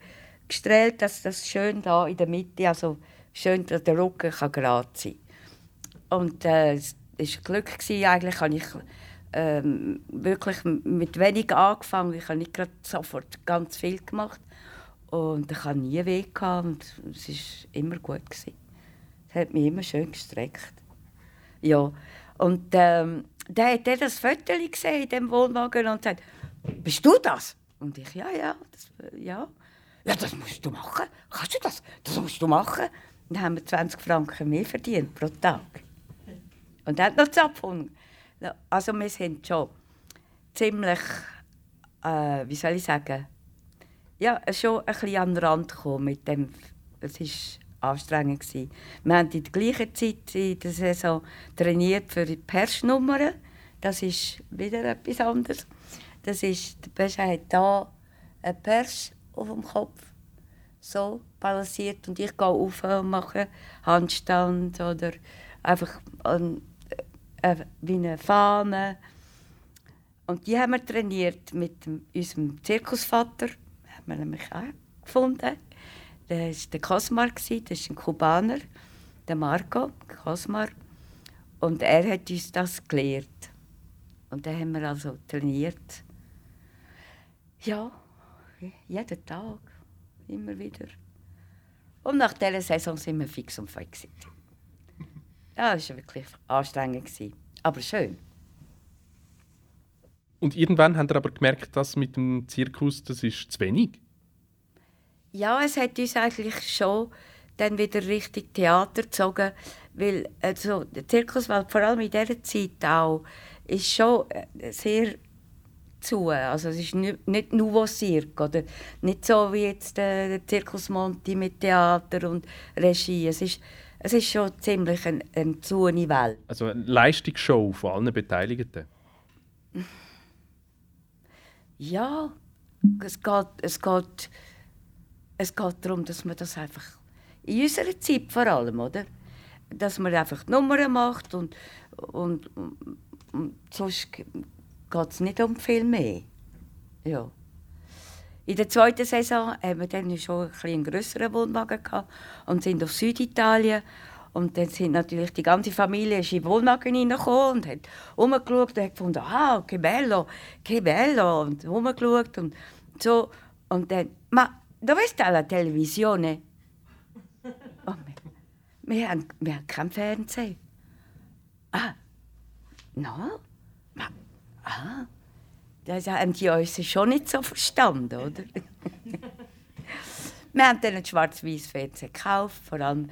gestrahlt, dass das schön da in der Mitte, also schön, dass der Rücken kann gerade sein Und äh, es war Glück, gewesen. eigentlich habe ich ähm, wirklich mit wenig angefangen. Ich habe nicht gerade sofort ganz viel gemacht. Und ich hatte nie weh und es war immer gut. Gewesen. Es hat mich immer schön gestreckt. Ja, und ähm, dann hat er das Foto gesehen in dem Wohnwagen und sagt, bist du das? Und ich, ja, ja, das, ja. Ja, das musst du machen. Kannst du das? Das musst du machen. Dann haben wir 20 Franken mehr verdient pro Tag. Und er hat noch Zapfung. Also wir sind schon ziemlich, äh, wie soll ich sagen, ja, schon ein bisschen an den Rand gekommen mit dem, es war anstrengend. Gewesen. Wir haben in der gleichen Zeit in der Saison trainiert für die Persnummern. Das ist wieder etwas anderes. Das ist, der Pesche hat hier eine Pers auf dem Kopf, so balanciert und ich gehe auf und mache Handstand oder einfach ein, äh, wie eine Fahne. Und die haben wir trainiert mit unserem Zirkusvater, wir nämlich auch gefunden. Der war der Cosmar, das ist ein Kubaner, der Marco Cosmar. Und er hat uns das gelehrt. Und dann haben wir also trainiert. Ja, jeden Tag, immer wieder. Und nach dieser Saison sind wir fix und fix. Ja, das war wirklich anstrengend, aber schön. Und irgendwann haben wir aber gemerkt, dass mit dem Zirkus das ist zu wenig. Ja, es hat uns eigentlich schon dann wieder richtig Theater gezogen, weil also, der Zirkuswelt, vor allem in dieser Zeit auch, ist schon äh, sehr zu. Also es ist nicht, nicht Nouveau Cirque, oder nicht so wie jetzt der, der Zirkus Monti mit Theater und Regie. Es ist, es ist schon ziemlich eine, eine zuene Welt. Also eine Leistungsshow von allen Beteiligten? Ja, es geht, es geht, es geht darum, dass man das einfach, in unserer Zeit vor allem, oder? Dass man einfach Nummern macht und, und, und, sonst geht es nicht um viel mehr. Ja. In der zweiten Saison haben wir dann schon ein einen grösseren Wohnwagen gehabt und sind auf Süditalien. Und dann sind natürlich die ganze Familie in den Wohnwagen hineingekommen und hat umgeschaut und hat gefunden, ah, che bello, che bello. Und umgeschaut und so. Und dann, ma dove sta la televisione? Oh, wir, wir, haben, wir haben kein Fernsehen. Ah, no? Ma, ah. Das haben die uns schon nicht so verstanden, oder? wir haben dann ein schwarz-weiß Fernsehen gekauft, vor allem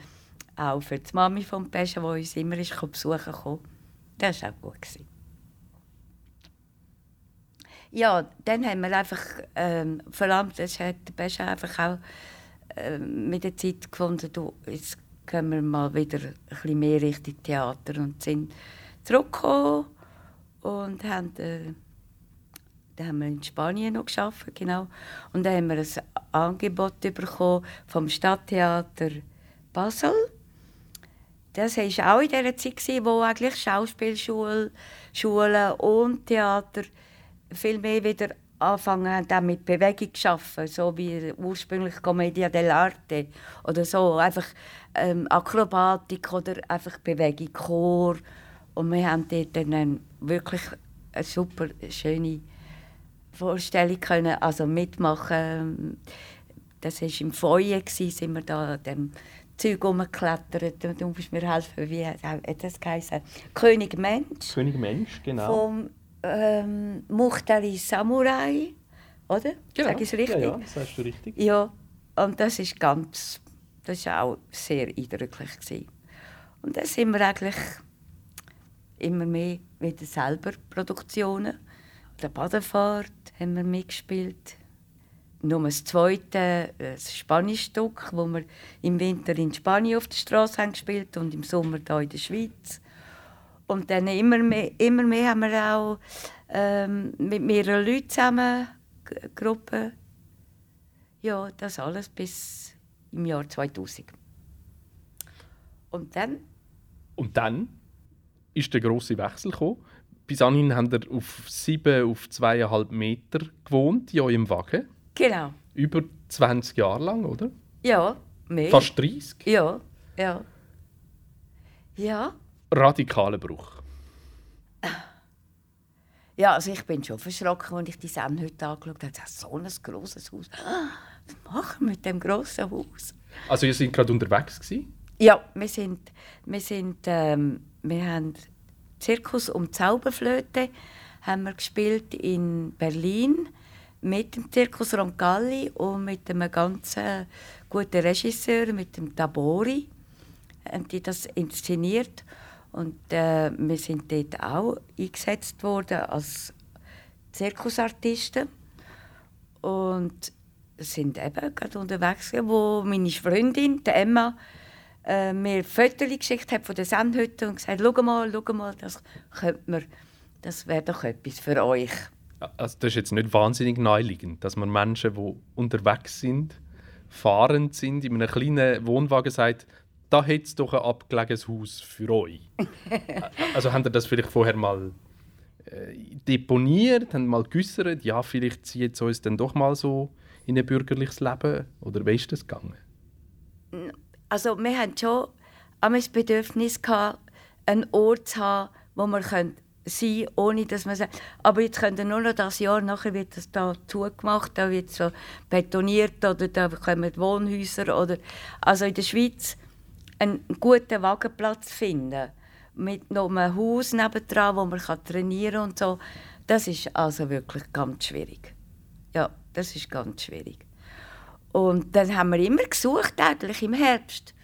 auch für die Mami von Pesche, die uns immer ist, besuchen kam. Das war auch gut. Gewesen. Ja, dann haben wir einfach, ähm, vor allem, hat der einfach auch äh, mit der Zeit gefunden, du, jetzt können wir mal wieder ein bisschen mehr Richtung Theater und sind zurückgekommen und haben, äh, dann haben wir in Spanien noch geschafft, genau. Und dann haben wir ein Angebot bekommen vom Stadttheater Basel. Das war auch in der Zeit, wo eigentlich Schauspielschulen Schulen und Theater viel mehr wieder anfangen haben, mit Bewegung zu arbeiten, so wie ursprünglich Commedia dell'arte oder so, einfach ähm, Akrobatik oder einfach Bewegung, Chor. Und wir haben dort dann wirklich eine super schöne Vorstellung können, also mitmachen. Das war im Feuer, sind wir da dem Zeug rumgeklettert. Du musst mir helfen, wie hat das geheißen? König Mensch. König Mensch, genau. Vom ähm, Muchtari Samurai, oder? Genau. Sag ich es richtig? Ja, ja, das sagst du richtig. Ja, und das ist ganz, das ist auch sehr eindrücklich gewesen. Und dann sind wir eigentlich immer mehr wieder selber Produktionen. Der Badefahrt haben wir mitgespielt. Nur das zweite, ein spanisches Stück, wo wir im Winter in Spanien auf der Straße haben gespielt und im Sommer hier in der Schweiz. Und dann immer mehr, immer mehr haben wir auch ähm, mit mehreren Leuten zusammen Gruppen. Ja, das alles bis im Jahr 2000. Und dann, Und dann ist der große Wechsel gekommen. Bis anhin habt ihr auf sieben, auf zweieinhalb Meter gewohnt in eurem Wagen. Genau, Über 20 Jahre lang, oder? ja, mehr. Fast 30. Ja, ja. Ja, Radikaler Bruch. ja also ich bin schon verschrocken, als ich die Sendung heute angeschaut habe. Das ist so ein grosses Haus. Was machen wir mit dem grossen Haus? Also ihr seid gerade unterwegs gewesen? Ja, wir sind, wir sind, ähm, wir haben Zirkus um Zauberflöte haben wir gespielt in Berlin mit dem Zirkus Roncalli und mit einem ganz guten Regisseur, mit dem Tabori, haben die das inszeniert und äh, wir sind dort auch eingesetzt worden als Zirkusartisten und sind eben gerade unterwegs, wo meine Freundin, die Emma, äh, mir Fotos geschickt hat von der Sendhütte und gesagt, schau mal, schau mal, das könnte man, das wäre doch etwas für euch. Also das ist jetzt nicht wahnsinnig naheliegend, dass man Menschen, die unterwegs sind, fahrend sind, in einem kleinen Wohnwagen sagt, da hätte es doch ein abgelegenes Haus für euch. also haben ihr das vielleicht vorher mal äh, deponiert, haben mal geäussert, ja, vielleicht zieht es uns dann doch mal so in ein bürgerliches Leben? Oder wie ist das gegangen? Also wir hatten schon das Bedürfnis, gehabt, einen Ort zu haben, wo wir sein können, ohne dass man sagt, aber jetzt könnt ihr nur noch das Jahr, nachher wird das da zugemacht, da wird so betoniert oder da kommen Wohnhäuser oder also in der Schweiz einen guten Wagenplatz finden mit noch einem Haus nebendran, wo man kann trainieren und so, das ist also wirklich ganz schwierig. Ja, das ist ganz schwierig. Und dann haben wir immer gesucht, eigentlich im Herbst.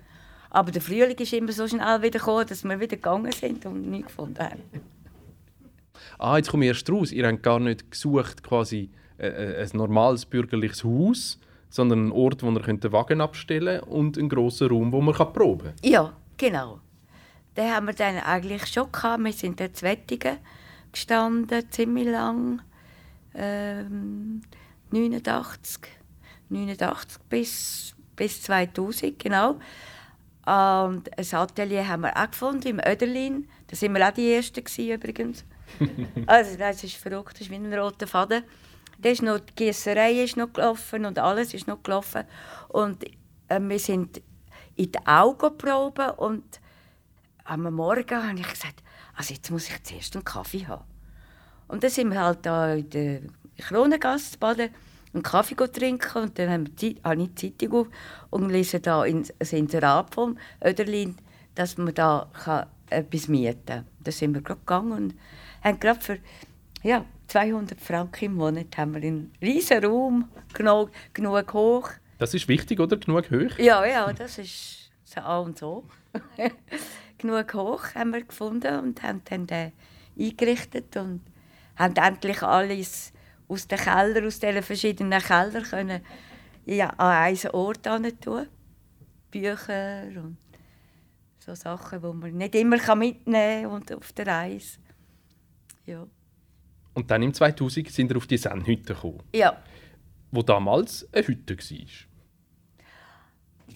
Aber der Frühling ist immer so schnell wieder gekommen, dass wir wieder gegangen sind und nichts gefunden haben. Ah, jetzt komme ich erst raus. Ihr habt gar nicht gesucht, quasi äh, äh, ein normales bürgerliches Haus, sondern einen Ort, wo könnt den Wagen abstellen könnt und einen grossen Raum, wo man kann proben kann. Ja, genau. Den haben wir dann eigentlich schon gehabt. Wir sind in Wettigen gestanden, ziemlich lang. Ähm, 89, 89 bis, bis 2000, genau. Und ein Atelier haben wir auch gefunden, im Öderlin. Da waren wir auch die Ersten gewesen, übrigens. also das ist verrückt, das ist wie ein roter Faden. Da ist noch, die Gießerei ist noch gelaufen und alles ist noch gelaufen. Und äh, wir sind in die Augen proben und am Morgen habe ich gesagt, also jetzt muss ich zuerst einen Kaffee haben. Und dann sind wir halt da in der Kronengasse baden, einen Kaffee trinken und dann haben wir Zeit, habe ich die Zeitung auf und lese da in, ein Inserat vom Öderlin, dass man da kann etwas mieten kann. Da sind wir gerade gegangen und haben gerade für ja, 200 Franken im Monat haben wir einen riesen Raum, genug, genug hoch. Das ist wichtig, oder? Genug hoch? Ja, ja, das ist so A und so. genug hoch haben wir gefunden und haben dann den eingerichtet und haben endlich alles aus den Keller, aus diesen verschiedenen Kellern können, ja, an einen Ort tun. Bücher und so Sachen, die man nicht immer mitnehmen kann und auf der Reise. Ja. Und dann im 2000 sind wir auf die Sennhütte gekommen, ja. wo damals eine Hütte war.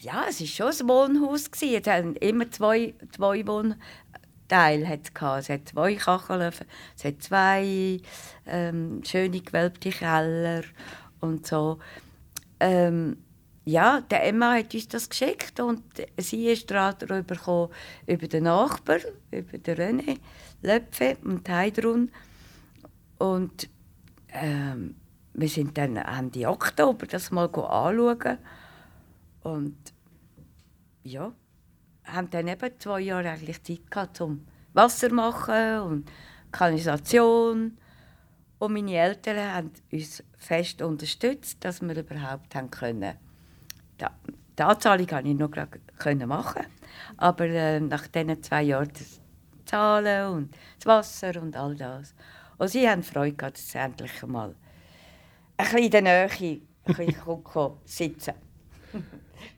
Ja, es war schon ein Wohnhaus. Es hatten immer zwei, zwei Wohnteile. hat's. Es hat zwei Kachelöfen, es hat zwei ähm, schöne gewölbte Keller und so. Ähm, ja, der Emma hat uns das geschickt und sie ist darüber gekommen, über den Nachbar, über den René Löpfe und Heidrun. Und ähm, wir sind dann Ende Oktober das mal anschauen. Und ja, haben dann eben zwei Jahre eigentlich Zeit gehabt, zum Wasser machen und Kanalisation Und meine Eltern haben uns fest unterstützt, dass wir überhaupt haben können. Die Anzahlung konnte ich noch machen, aber äh, nach diesen zwei Jahren Zahlen und das Wasser und all das. Und sie haben Freude gehabt, dass sie endlich mal ein bisschen in der Nähe ein bisschen sitzen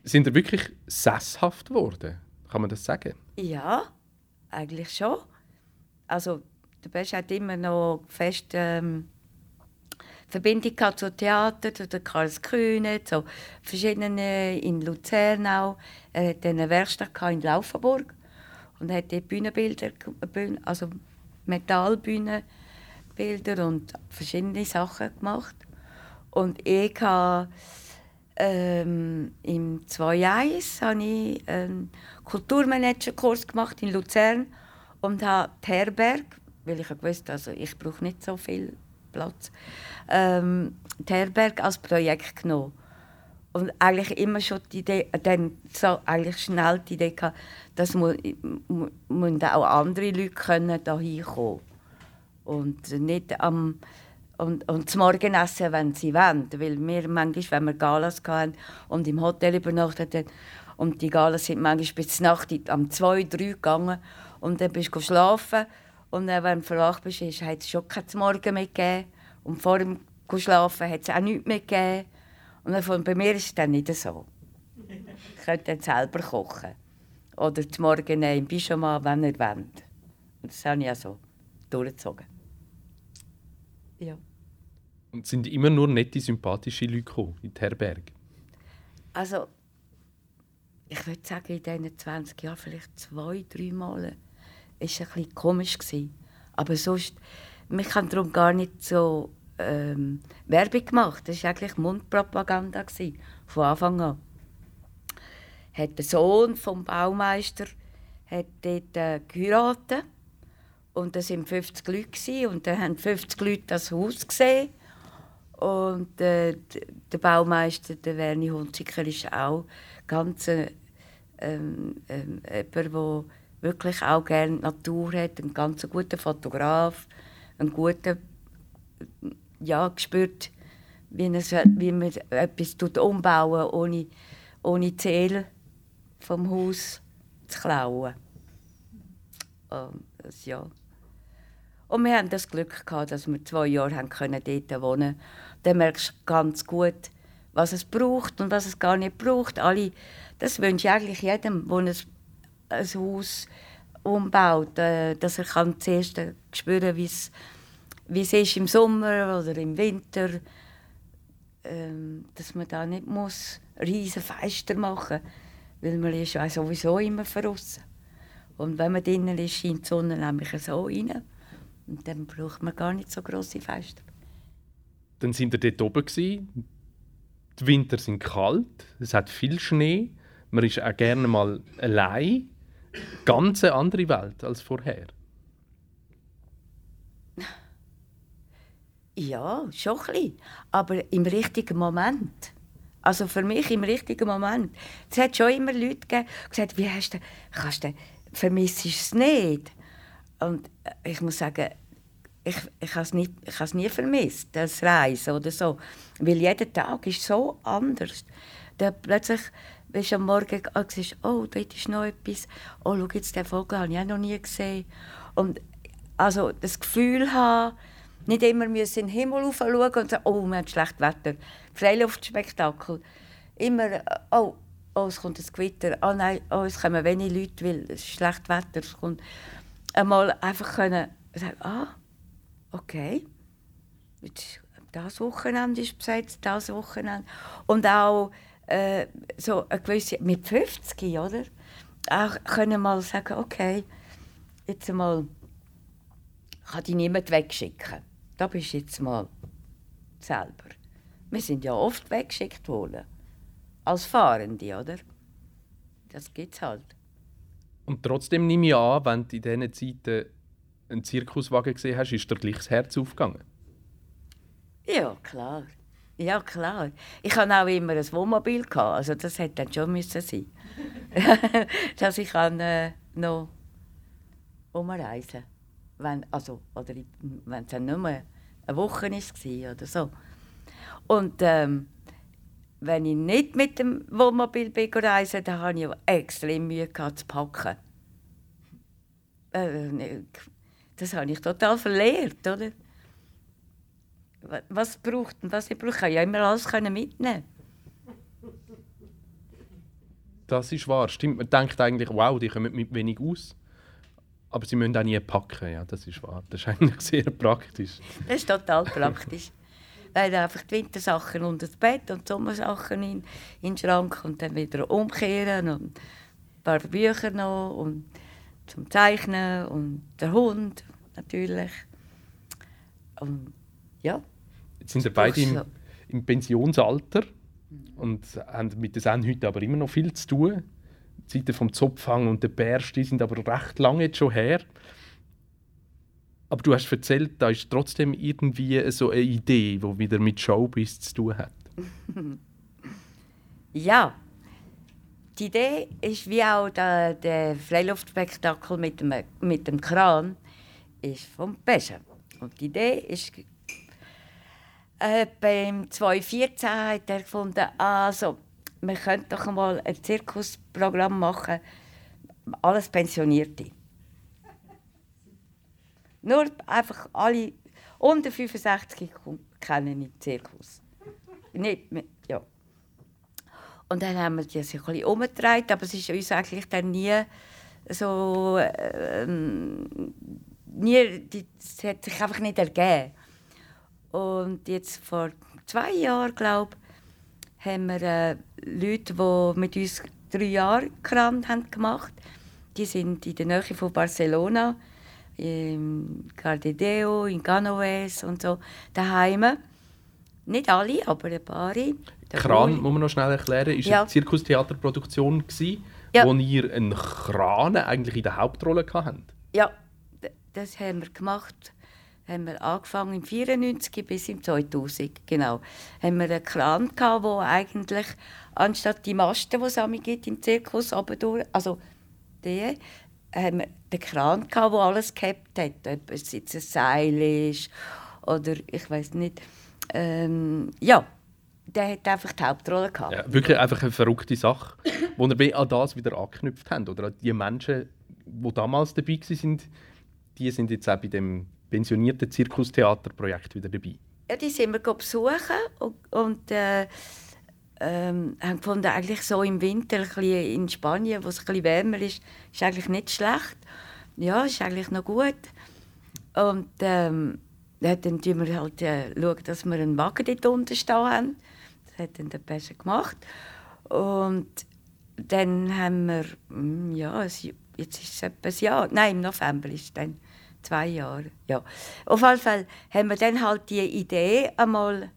Sind ihr wirklich sesshaft geworden? Kann man das sagen? Ja, eigentlich schon. Also, der Best hat immer noch fest ähm, Verbindung zu Theater, zu der Karls Kühne, zu verschiedenen in Luzern auch. Er hatte eine Werkstatt in Laufenburg und hat dort Bühnenbilder, also Metallbühnenbilder und verschiedene Sachen gemacht. Und ich habe ähm, im 2.1 habe ich einen Kulturmanagerkurs gemacht in Luzern und habe Herberg, weil ich wusste, also ich brauche nicht so viel Platz, ähm, Herberg als Projekt genommen. Und eigentlich immer schon die Idee, dann so eigentlich schnell die Idee gehabt, dass mu, auch andere Leute können da hinkommen und nicht am und, und zum Morgenessen, wenn sie wollen. Weil wir manchmal, wenn wir Galas hatten und im Hotel übernachtet haben, und die Galas sind manchmal bis Nacht um zwei, drei gegangen und dann bist du schlafen und dann, wenn du verwacht bist, hat es schon kein Morgen mehr gegeben und vor dem Schlafen hat es auch nichts mehr gegeben. Und bei mir ist es dann nicht so. Ich könnte dann selber kochen. Oder zum Morgen im Pyjama, wenn ihr wollt. Und das habe ich auch so durchgezogen. Ja. Und sind immer nur nette, sympathische Leute gekommen, in die Herberge? Also, ich würde sagen, in diesen 20 Jahren vielleicht zwei, drei Mal war es ein bisschen komisch. Gewesen. Aber sonst, mich haben darum gar nicht so ähm, Werbung gemacht. Das war eigentlich Mundpropaganda, gewesen, von Anfang an. Hat der Sohn vom Baumeister hat dort äh, geheiratet. Und da waren 50 Leute. Gewesen, und dann haben 50 Leute das Haus gesehen. Und äh, der Baumeister, der Werni Hunziker, ist auch ganz äh, ähm, ähm, jemand, der wirklich auch gerne Natur hat, ein ganz guter Fotograf, ein guter, ja, gespürt, wie, es, wie man etwas umbauen ohne, ohne Ziel vom Haus zu klauen. Und, das, ja. Und wir hatten das Glück, gehabt, dass wir zwei Jahre haben können dort wohnen konnten. Dann merkst du ganz gut, was es braucht und was es gar nicht braucht. Alle, das wünsche ich eigentlich jedem, der ein, ein Haus umbaut, äh, dass er kann zuerst spüren wie es wie es ist im Sommer oder im Winter, ähm, dass man da nicht muss riesen Feister machen muss, weil man ist ja sowieso immer draussen. Und wenn man drinnen ist, scheint die Sonne nämlich so rein. Und dann braucht man gar nicht so grosse Feste. Dann sind wir dort oben. Gewesen. Die Winter sind kalt, es hat viel Schnee. Man ist auch gerne mal allein. Ganz eine andere Welt als vorher. Ja, schon ein bisschen. Aber im richtigen Moment. Also für mich im richtigen Moment. Es hat schon immer Leute gegeben, die gesagt wie hast du, kannst du, vermisst es nicht? Und ich muss sagen, ich, ich habe es nie, vermisst, das Reisen oder so. Weil jeder Tag ist so anders. Dann plötzlich bist du am Morgen und siehst, oh, dort ist noch etwas. Oh, schau jetzt, den Vogel habe ich auch noch nie gesehen. Und also das Gefühl haben, nicht immer müssen in den Himmel schauen und sagen, oh, wir haben schlechtes Wetter. Freiluftspektakel. Immer, oh, oh, es kommt ein Gewitter. Oh nein, oh, es kommen wenig Leute, weil es ist schlechtes Wetter. Es kommt einmal einfach können sagen, ah, okay, das Wochenende ist besetzt, das Wochenende. Und auch äh, so eine gewisse, mit 50, oder? Auch können mal sagen, okay, jetzt mal kann dich niemand wegschicken. Da bist du jetzt mal selber. Wir sind ja oft weggeschickt worden. Als Fahrende, oder? Das gibt's halt. Und trotzdem nehme ich an, wenn du in diesen Zeiten einen Zirkuswagen gesehen hast, ist dir gleich das Herz aufgegangen? Ja, klar. Ja, klar. Ich hatte auch immer ein Wohnmobil. Gehabt. Also das hätte dann schon müssen sein Dass ich kann, äh, noch umreisen wenn, also, Oder wenn es dann nur eine Woche war oder so. Und ähm, wenn ich nicht mit dem Wohnmobil bin reisen, dann hatte ich extrem Mühe gehabt, zu packen. Äh, das habe ich total verlehrt, oder? Was braucht und was ich brauche, ich ja immer alles mitnehmen. Das ist wahr, stimmt. Man denkt eigentlich, wow, die kommen mit wenig aus. Aber sie müssen auch nie packen, ja, das ist wahr. Das ist eigentlich sehr praktisch. Das ist total praktisch. Weil einfach die Wintersachen unter das Bett und die Sommersachen in, in den Schrank und dann wieder umkehren und ein paar Bücher noch und zum Zeichnen und der Hund natürlich. Und ja. Jetzt sind wir beide im, im Pensionsalter und haben mit der Sen heute aber immer noch viel zu tun. Die Zeiten vom Zopfhang und der Bärst sind aber recht lange jetzt schon her. Aber du hast erzählt, da ist trotzdem irgendwie so eine Idee, die wieder mit Showbiz zu tun hat. ja, die Idee ist wie auch der, der Freiluftspektakel mit dem, mit dem Kran ist vom Beschen. Und die Idee ist äh, beim 2014 hat er gefunden, also wir könnten doch mal ein Zirkusprogramm machen, alles Pensionierte. Nur einfach alle unter 65 kennen den Zirkus. Nicht, ja. Und dann haben wir das ein bisschen umgedreht, aber es ist uns eigentlich dann nie so... Äh, nie, es hat sich einfach nicht ergeben. Und jetzt vor zwei Jahren, glaube ich, haben wir äh, Leute, die mit uns drei Jahre Kram haben gemacht Die sind in der Nähe von Barcelona, in Cardedeo, in Ganoves und so, daheim. Nicht alle, aber ein paar. Kran, muss man noch schnell erklären, war ja. eine Zirkustheaterproduktion, ja. wo ihr einen Kran eigentlich in der Hauptrolle hattet. Ja, das haben wir gemacht haben wir angefangen im 94 bis im 2000, genau. Haben wir einen Kran gehabt, wo eigentlich anstatt die Masten, die es gibt im Zirkus, durch, also die, haben wir den Kran gehabt, wo alles gehabt hat, ob es jetzt ein Seil ist oder ich weiß nicht. Ähm, ja, der hat einfach die Hauptrolle gehabt. Ja, wirklich einfach eine verrückte Sache, wo wir an das wieder angeknüpft haben oder die Menschen, die damals dabei waren, die sind jetzt auch bei dem pensionierten Zirkustheaterprojekt wieder dabei. Ja, die sind wir besuchen und, und äh, ähm, haben gefunden, eigentlich so im Winter in Spanien, wo es bisschen wärmer ist, ist eigentlich nicht schlecht. Ja, ist eigentlich noch gut. Und ähm, dann schauen wir halt, äh, schauen, dass wir einen Wagen dort unten stehen haben. Das hat dann der Pesche gemacht. Und dann haben wir, hm, ja, jetzt ist es etwa ein nein, im November ist es dann zwei Jahre. Ja. Auf jeden Fall haben wir dann halt die Idee einmal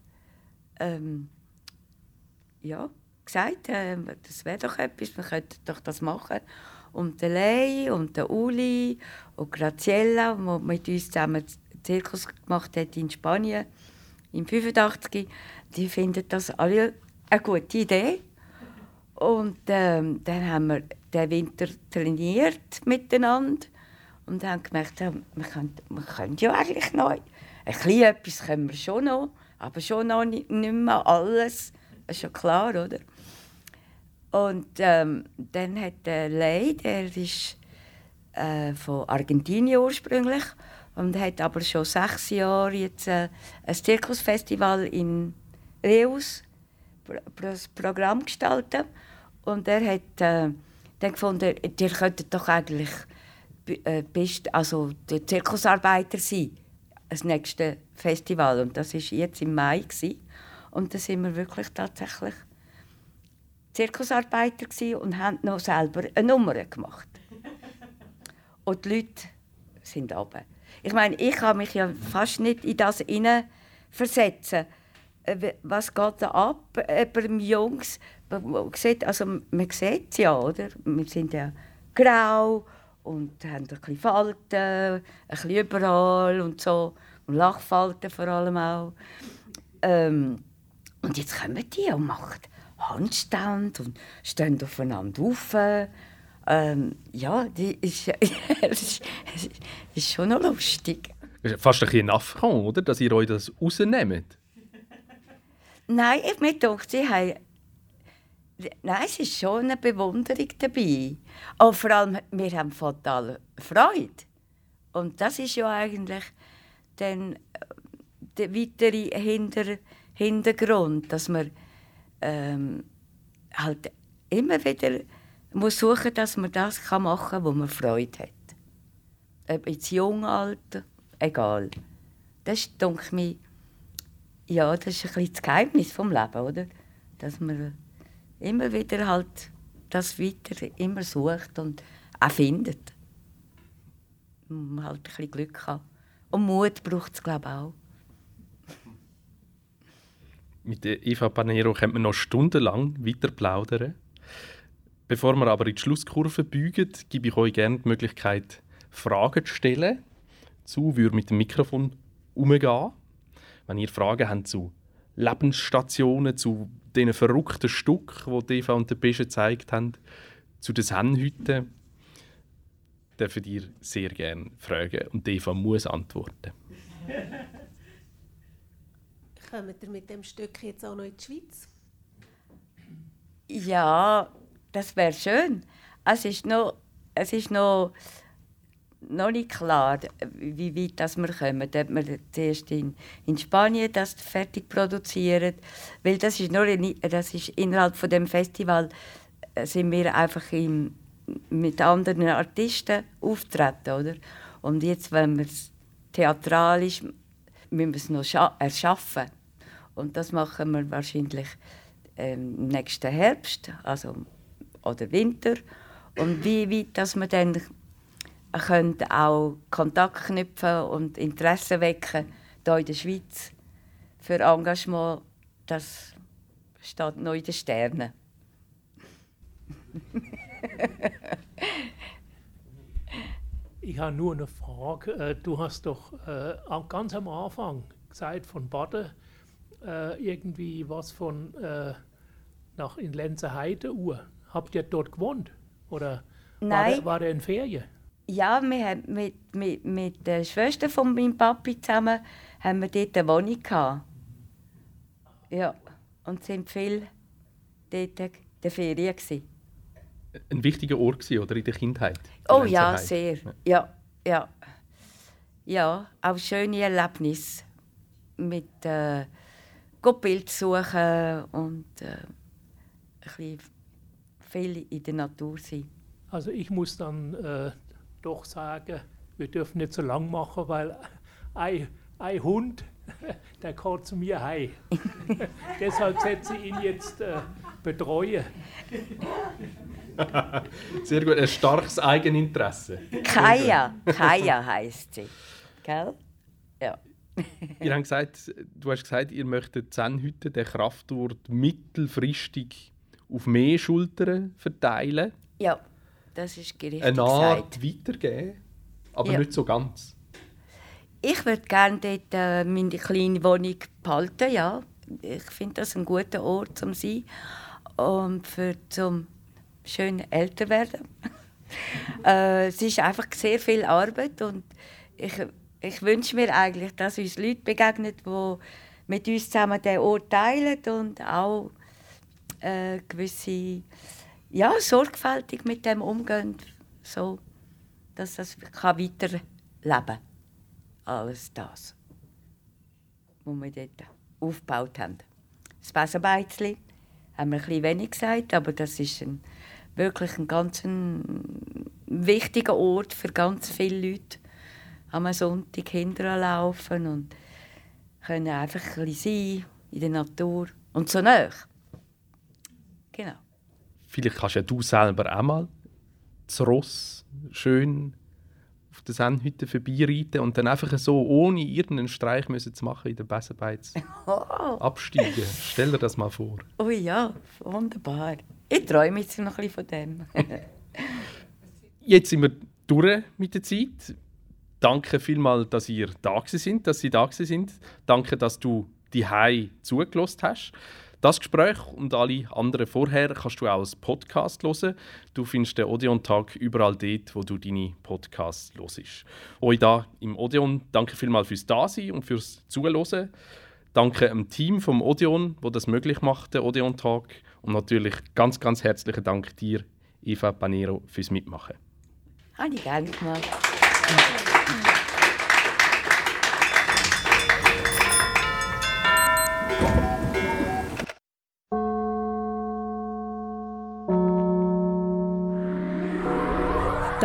ähm, ja, gesagt, äh, das wäre doch etwas, wir könnten doch das machen. Und der Lei und der Uli und Graziella, die mit uns zusammen Zirkus gemacht hat in Spanien im 85, die finden das alle eine gute Idee. Und ähm, dann haben wir den Winter trainiert miteinander und haben gemerkt, ja, wir, können, wir können ja eigentlich noch, ein bisschen etwas können wir schon noch, aber schon noch nicht, nicht mehr alles, das ist ja klar, oder? Und ähm, dann hat der Lei, der ist äh, von Argentinien ursprünglich und hat aber schon sechs Jahre jetzt äh, ein Zirkusfestival in Reus das Programm gestaltet und er hat äh, dann gefunden, ihr könntet doch eigentlich bist also der Zirkusarbeiter sein, das nächste Festival. Und das war jetzt im Mai. Gewesen. Und da sind wir wirklich tatsächlich Zirkusarbeiter und haben noch selber eine Nummer gemacht. Und die Leute sind oben. Ich meine, ich kann mich ja fast nicht in das versetzen. Äh, was geht da ab äh, beim Jungs? Also, man sieht es ja, oder? Wir sind ja grau und haben ein bisschen Falten, ein bisschen überall und so. Und Lachfalten vor allem auch. Ähm, und jetzt kommen die und machen Handstand und stehen aufeinander auf. Ähm, ja, die ist, ist, ist schon noch lustig. ist fast ein bisschen Affront, oder? Dass ihr euch das rausnehmt. Nein, ich mir denke, sie haben Nein, es ist schon eine Bewunderung dabei. Und vor allem, wir haben total Freude. Und das ist ja eigentlich dann äh, der weitere Hinter Hintergrund, dass man ähm, halt immer wieder muss suchen, dass man das machen kann, wo man Freude hat. Ob jetzt jung, alt, egal. Das ist, denke ich, ja, das ist ein bisschen das Geheimnis vom Leben, oder? Dass man immer wieder halt das weiter immer sucht und auch findet. Man halt ein bisschen Glück hat. Und Mut braucht es, glaube ich, auch. Mit Eva Panero könnte man noch stundenlang weiter plaudern. Bevor wir aber in die Schlusskurve biegen, gebe ich euch gerne die Möglichkeit, Fragen zu stellen. Zu würde mit dem Mikrofon umgehen. Wenn ihr Fragen habt zu Lebensstationen, zu diesen verrückten Stücken, die Eva und der Pesche gezeigt haben, zu den Sennhütten, dürfen ihr sehr gerne fragen und Eva muss antworten. Kommt ihr mit dem Stück jetzt auch noch in die Schweiz? Ja, das wäre schön. Es ist noch, es ist noch noch nicht klar, wie weit das wir kommen. Ob wir zuerst in, in Spanien das fertig produzieren. Weil das ist, nur, das ist innerhalb von dem Festival äh, sind wir einfach im, mit anderen Artisten auftreten, oder? Und jetzt, wenn wir es theatralisch, müssen wir es noch erschaffen. Und das machen wir wahrscheinlich ähm, nächsten Herbst, also oder Winter. Und wie weit, dass wir dann können auch Kontakt knüpfen und Interesse wecken hier in der Schweiz für Engagement. Das steht noch in den Sternen. ich habe nur eine Frage. Äh, du hast doch äh, ganz am Anfang gesagt von Baden äh, irgendwie was von nach in Lenzerheide Uhr. Habt ihr dort gewohnt? Oder Nein. war der, war der in Ferien? Ja, wir haben mit, mit, mit der Schwester von meinem Papi zusammen haben wir dort eine Wohnung gehabt. Ja, und sind viel dort in der Ferien gewesen. Ein wichtiger Ort gewesen, oder in der Kindheit? Oh ja, sehr. Ja, ja. Ja, auch schöne Erlebnisse mit äh, Bild suchen und äh, ein bisschen viel in der Natur sein. Also ich muss dann äh, doch sagen, wir dürfen nicht so lang machen, weil ein, ein Hund, der kommt zu mir heim. Deshalb setze ich ihn jetzt äh, betreuen. Sehr gut, ein starkes Eigeninteresse. Kaya, Kaya heißt sie. Gell? Ja. ihr habt gesagt, du hast gesagt, ihr möchtet Zen-Hütte, den Kraftort mittelfristig auf mehr Schultern verteilen. Ja. Das ist gerichtet Eine Art gesagt. weitergeben, aber ja. nicht so ganz. Ich würde gerne dort äh, meine kleine Wohnung behalten, ja. Ich finde das ein guter Ort zum sein und für zum schön älter werden. äh, es ist einfach sehr viel Arbeit und ich, ich wünsche mir eigentlich, dass uns Leute begegnen, die mit uns zusammen den Ort teilen und auch äh, gewisse ja, sorgfältig mit dem umgehen, so, dass das kann weiterleben kann. Alles das, was wir dort aufgebaut haben. Das Besenbeizli haben wir bisschen wenig gesagt, aber das ist ein, wirklich ein ganz ein wichtiger Ort für ganz viele Leute. Am Sonntag hinterlaufen und können einfach ein bisschen sein in der Natur und so nah. Genau vielleicht kannst ja du selber auch mal das Ross schön auf der Sennhütte vorbeireiten und dann einfach so, ohne irgendeinen Streich müssen zu machen in der Besenbeiz oh. absteigen. Stell dir das mal vor. Oh ja, wunderbar. Ich träume jetzt noch ein bisschen von dem. jetzt sind wir durch mit der Zeit. Danke vielmals, dass ihr da sind, dass Sie da sind. Danke, dass du die Hai zugelassen hast. Das Gespräch und alle anderen vorher kannst du auch als Podcast hören. Du findest den Odeon-Tag überall dort, wo du deine Podcasts hörst. Euch da im Odeon danke vielmals fürs Dasein und fürs Zuhören. Danke dem Team vom Odeon, wo das möglich macht, der Odeon-Tag. Und natürlich ganz, ganz herzlichen Dank dir, Eva Panero, fürs Mitmachen. Habe ich gerne gemacht.